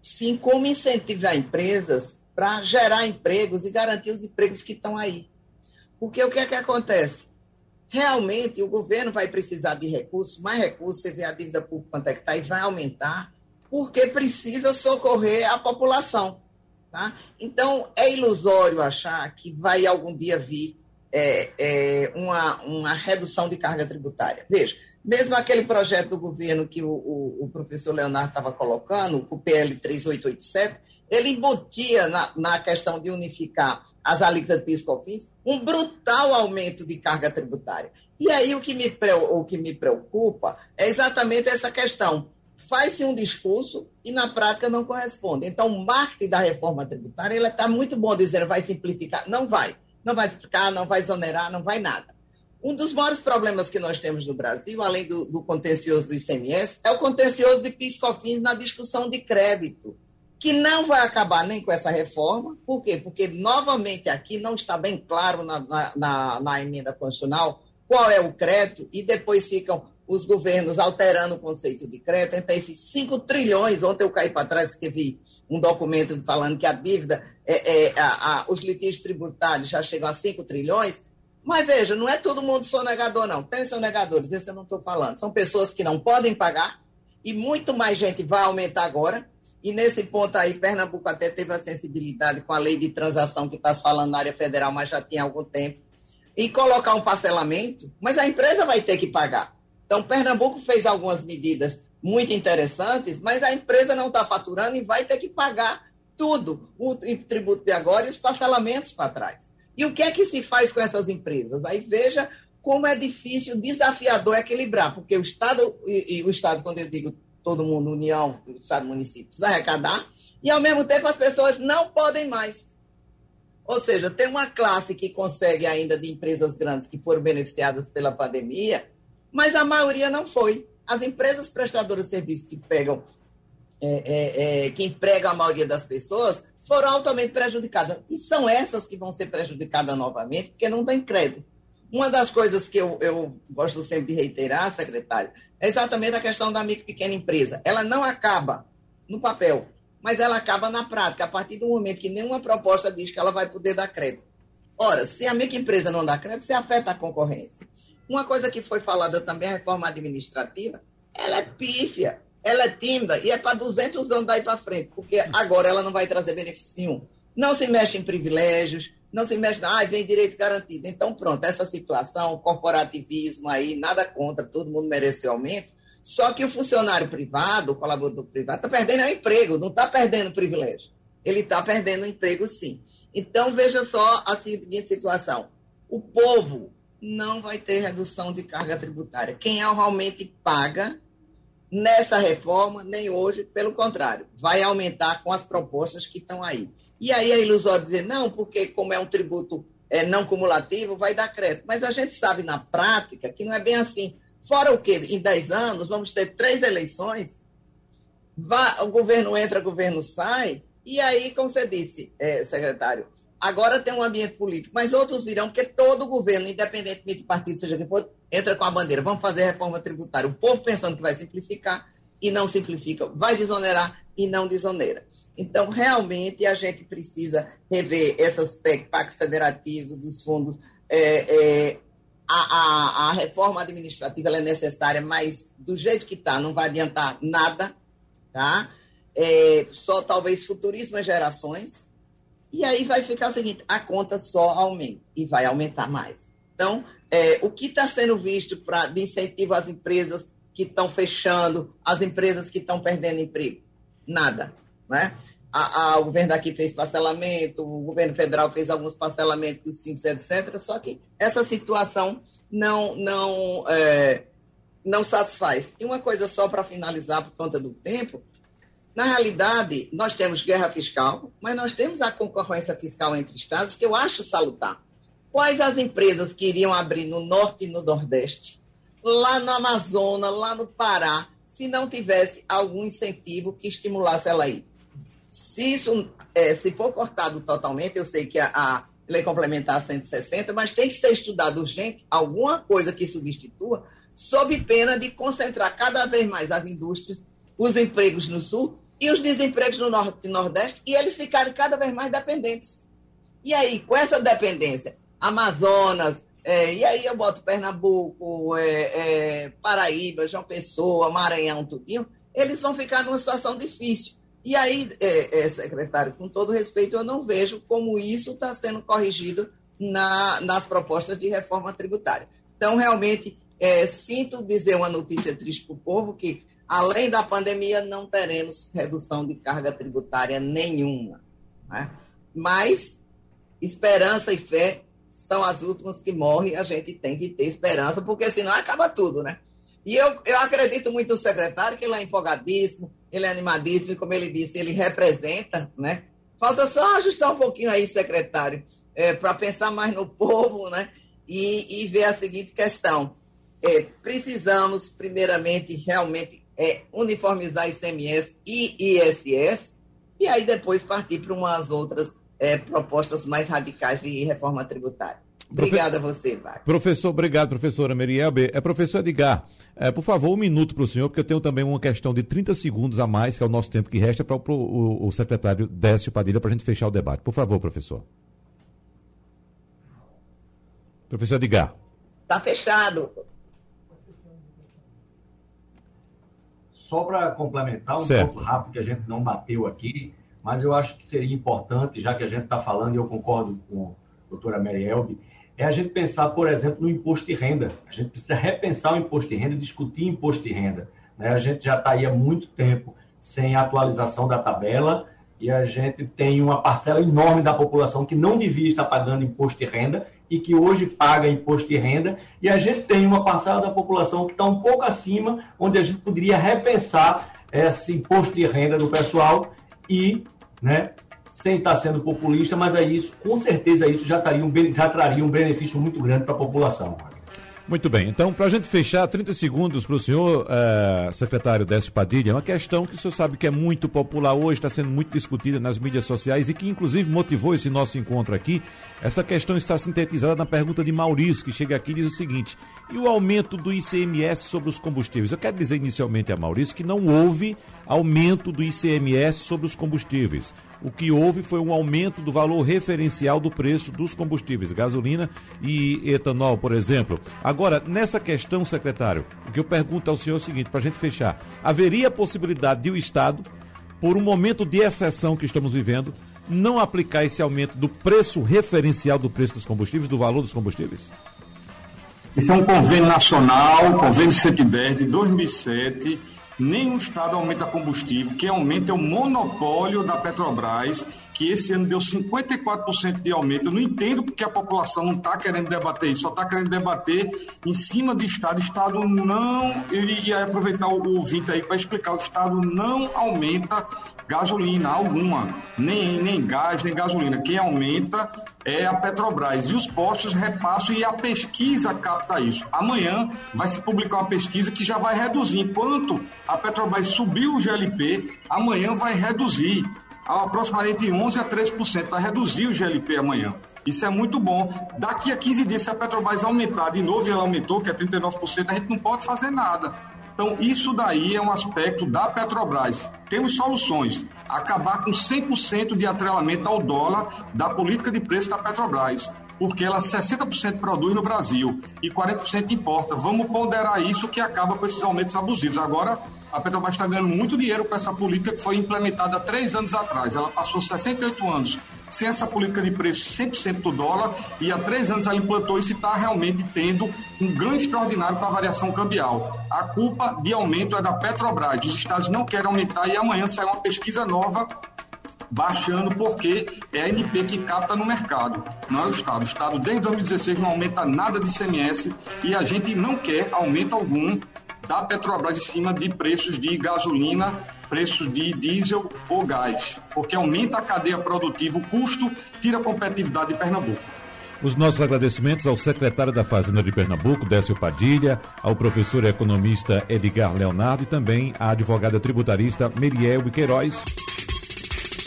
sim como incentivar empresas para gerar empregos e garantir os empregos que estão aí. Porque o que é que acontece? Realmente o governo vai precisar de recursos, mais recursos, você vê a dívida pública quanto é que está e vai aumentar, porque precisa socorrer a população. Tá? Então, é ilusório achar que vai algum dia vir é, é, uma, uma redução de carga tributária. Veja, mesmo aquele projeto do governo que o, o, o professor Leonardo estava colocando, o PL 3887, ele embutia na, na questão de unificar as alíquotas de PIS COFINS um brutal aumento de carga tributária. E aí o que me, o que me preocupa é exatamente essa questão. Faz-se um discurso e na prática não corresponde. Então, o marketing da reforma tributária ele está muito bom dizendo vai simplificar. Não vai. Não vai explicar, não vai exonerar, não vai nada. Um dos maiores problemas que nós temos no Brasil, além do, do contencioso do ICMS, é o contencioso de PIS/COFINS na discussão de crédito, que não vai acabar nem com essa reforma. Por quê? Porque, novamente, aqui não está bem claro na, na, na, na emenda constitucional qual é o crédito, e depois ficam os governos alterando o conceito de crédito. Então, esses 5 trilhões, ontem eu caí para trás porque vi um documento falando que a dívida, é, é a, a, os litígios tributários já chegam a 5 trilhões, mas veja, não é todo mundo sonegador, não. Tem sonegadores, isso eu não estou falando. São pessoas que não podem pagar e muito mais gente vai aumentar agora. E nesse ponto aí, Pernambuco até teve a sensibilidade com a lei de transação que está se falando na área federal, mas já tinha algum tempo, e colocar um parcelamento, mas a empresa vai ter que pagar. Então, Pernambuco fez algumas medidas muito interessantes, mas a empresa não está faturando e vai ter que pagar tudo, o tributo de agora e os parcelamentos para trás. E o que é que se faz com essas empresas? Aí veja como é difícil, desafiador equilibrar, porque o Estado, e, e o Estado, quando eu digo todo mundo, União, Estado, município, precisa arrecadar, e ao mesmo tempo as pessoas não podem mais. Ou seja, tem uma classe que consegue ainda de empresas grandes que foram beneficiadas pela pandemia, mas a maioria não foi. As empresas prestadoras de serviços que pegam, é, é, é, que empregam a maioria das pessoas, foram altamente prejudicadas. E são essas que vão ser prejudicadas novamente, porque não tem crédito. Uma das coisas que eu, eu gosto sempre de reiterar, secretário, é exatamente a questão da micro e pequena empresa. Ela não acaba no papel, mas ela acaba na prática, a partir do momento que nenhuma proposta diz que ela vai poder dar crédito. Ora, se a microempresa não dá crédito, você afeta a concorrência. Uma coisa que foi falada também, a reforma administrativa, ela é pífia ela é tímida e é para 200 anos daí para frente, porque agora ela não vai trazer benefício nenhum. Não se mexe em privilégios, não se mexe, ah, vem direito garantido. Então, pronto, essa situação, corporativismo aí, nada contra, todo mundo merece aumento. Só que o funcionário privado, o colaborador privado, está perdendo o emprego, não está perdendo privilégio. Ele está perdendo o emprego, sim. Então, veja só a seguinte situação: o povo não vai ter redução de carga tributária. Quem realmente paga nessa reforma, nem hoje, pelo contrário, vai aumentar com as propostas que estão aí. E aí é ilusório dizer, não, porque como é um tributo é, não cumulativo, vai dar crédito. Mas a gente sabe na prática que não é bem assim. Fora o quê? Em 10 anos, vamos ter três eleições, o governo entra, o governo sai, e aí, como você disse, é, secretário, agora tem um ambiente político, mas outros virão, porque todo governo, independentemente de partido, seja quem for, entra com a bandeira, vamos fazer reforma tributária. O povo pensando que vai simplificar e não simplifica, vai desonerar e não desonera. Então, realmente, a gente precisa rever essas pactos federativos dos fundos. É, é, a, a, a, reforma administrativa é necessária, mas do jeito que está, não vai adiantar nada, tá? É, só talvez futuríssimas gerações. E aí vai ficar o seguinte: a conta só aumenta e vai aumentar mais. Então, é, o que está sendo visto pra, de incentivo às empresas que estão fechando, às empresas que estão perdendo emprego? Nada. Né? A, a, o governo daqui fez parcelamento, o governo federal fez alguns parcelamentos dos simples, etc. Só que essa situação não, não, é, não satisfaz. E uma coisa só para finalizar, por conta do tempo, na realidade, nós temos guerra fiscal, mas nós temos a concorrência fiscal entre estados, que eu acho salutar. Quais as empresas que iriam abrir no norte e no nordeste, lá no Amazonas, lá no Pará, se não tivesse algum incentivo que estimulasse ela aí? Se isso, é, se for cortado totalmente, eu sei que a, a lei complementar 160, mas tem que ser estudado urgente alguma coisa que substitua, sob pena de concentrar cada vez mais as indústrias, os empregos no sul e os desempregos no norte e nordeste, e eles ficarem cada vez mais dependentes. E aí, com essa dependência, Amazonas, é, e aí eu boto Pernambuco, é, é, Paraíba, João Pessoa, Maranhão, tudinho, eles vão ficar numa situação difícil. E aí, é, é, secretário, com todo respeito, eu não vejo como isso está sendo corrigido na, nas propostas de reforma tributária. Então, realmente, é, sinto dizer uma notícia triste para o povo, que além da pandemia não teremos redução de carga tributária nenhuma. Né? Mas esperança e fé são as últimas que morrem, a gente tem que ter esperança, porque senão acaba tudo, né? E eu, eu acredito muito no secretário, que ele é empolgadíssimo, ele é animadíssimo, e como ele disse, ele representa, né? Falta só ajustar um pouquinho aí, secretário, é, para pensar mais no povo, né? E, e ver a seguinte questão. É, precisamos, primeiramente, realmente é, uniformizar ICMS e ISS, e aí depois partir para umas outras é, propostas mais radicais de reforma tributária. Obrigada a você, Wagner. Professor, obrigado, professora Merielbe. É, professor Edgar, é, por favor, um minuto para o senhor, porque eu tenho também uma questão de 30 segundos a mais, que é o nosso tempo que resta, para o, o, o secretário Décio Padilha, para a gente fechar o debate. Por favor, professor. Professor Edgar. Está fechado. Só para complementar um certo. pouco rápido, que a gente não bateu aqui, mas eu acho que seria importante, já que a gente está falando, e eu concordo com a doutora Mary Elbe, é a gente pensar, por exemplo, no imposto de renda. A gente precisa repensar o imposto de renda, discutir imposto de renda. Né? A gente já está aí há muito tempo sem atualização da tabela e a gente tem uma parcela enorme da população que não devia estar pagando imposto de renda e que hoje paga imposto de renda, e a gente tem uma parcela da população que está um pouco acima, onde a gente poderia repensar esse imposto de renda do pessoal e né, sem estar sendo populista, mas aí isso, com certeza, isso já, traria um, já traria um benefício muito grande para a população. Muito bem, então, para a gente fechar, 30 segundos para o senhor, uh, secretário Décio Padilha, uma questão que o senhor sabe que é muito popular hoje, está sendo muito discutida nas mídias sociais e que, inclusive, motivou esse nosso encontro aqui. Essa questão está sintetizada na pergunta de Maurício, que chega aqui e diz o seguinte: e o aumento do ICMS sobre os combustíveis? Eu quero dizer inicialmente a Maurício que não houve aumento do ICMS sobre os combustíveis o que houve foi um aumento do valor referencial do preço dos combustíveis, gasolina e etanol, por exemplo. Agora, nessa questão, secretário, o que eu pergunto ao senhor é o seguinte, para a gente fechar: haveria possibilidade de o Estado, por um momento de exceção que estamos vivendo, não aplicar esse aumento do preço referencial do preço dos combustíveis, do valor dos combustíveis? Esse é um convênio nacional, convênio 110 de 2007 nenhum Estado aumenta combustível, quem aumenta é o monopólio da Petrobras, que esse ano deu 54% de aumento. Eu não entendo porque a população não está querendo debater isso, só está querendo debater em cima de Estado. Estado não. Ia aproveitar o ouvinte aí para explicar: o Estado não aumenta gasolina alguma, nem, nem gás, nem gasolina. Quem aumenta é a Petrobras. E os postos repassam e a pesquisa capta isso. Amanhã vai se publicar uma pesquisa que já vai reduzir. Enquanto a Petrobras subiu o GLP, amanhã vai reduzir aproximadamente 11% a 13%, vai reduzir o GLP amanhã. Isso é muito bom. Daqui a 15 dias, se a Petrobras aumentar de novo, e ela aumentou, que é 39%, a gente não pode fazer nada. Então, isso daí é um aspecto da Petrobras. Temos soluções. Acabar com 100% de atrelamento ao dólar da política de preço da Petrobras porque ela 60% produz no Brasil e 40% importa. Vamos ponderar isso que acaba com esses aumentos abusivos. Agora, a Petrobras está ganhando muito dinheiro com essa política que foi implementada há três anos atrás. Ela passou 68 anos sem essa política de preço 100% do dólar e há três anos ela implantou isso e está realmente tendo um ganho extraordinário com a variação cambial. A culpa de aumento é da Petrobras. Os estados não querem aumentar e amanhã sai uma pesquisa nova baixando porque é a NP que capta no mercado, não é o Estado. O Estado desde 2016 não aumenta nada de ICMS e a gente não quer aumento algum da Petrobras em cima de preços de gasolina, preços de diesel ou gás, porque aumenta a cadeia produtiva, o custo, tira a competitividade de Pernambuco. Os nossos agradecimentos ao secretário da Fazenda de Pernambuco, Décio Padilha, ao professor economista Edgar Leonardo e também à advogada tributarista Meriel Queiroz.